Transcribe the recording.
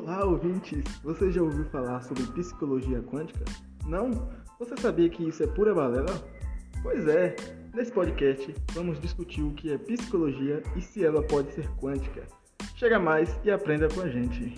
Olá, ouvintes! Você já ouviu falar sobre psicologia quântica? Não? Você sabia que isso é pura balela? Pois é, nesse podcast vamos discutir o que é psicologia e se ela pode ser quântica. Chega mais e aprenda com a gente.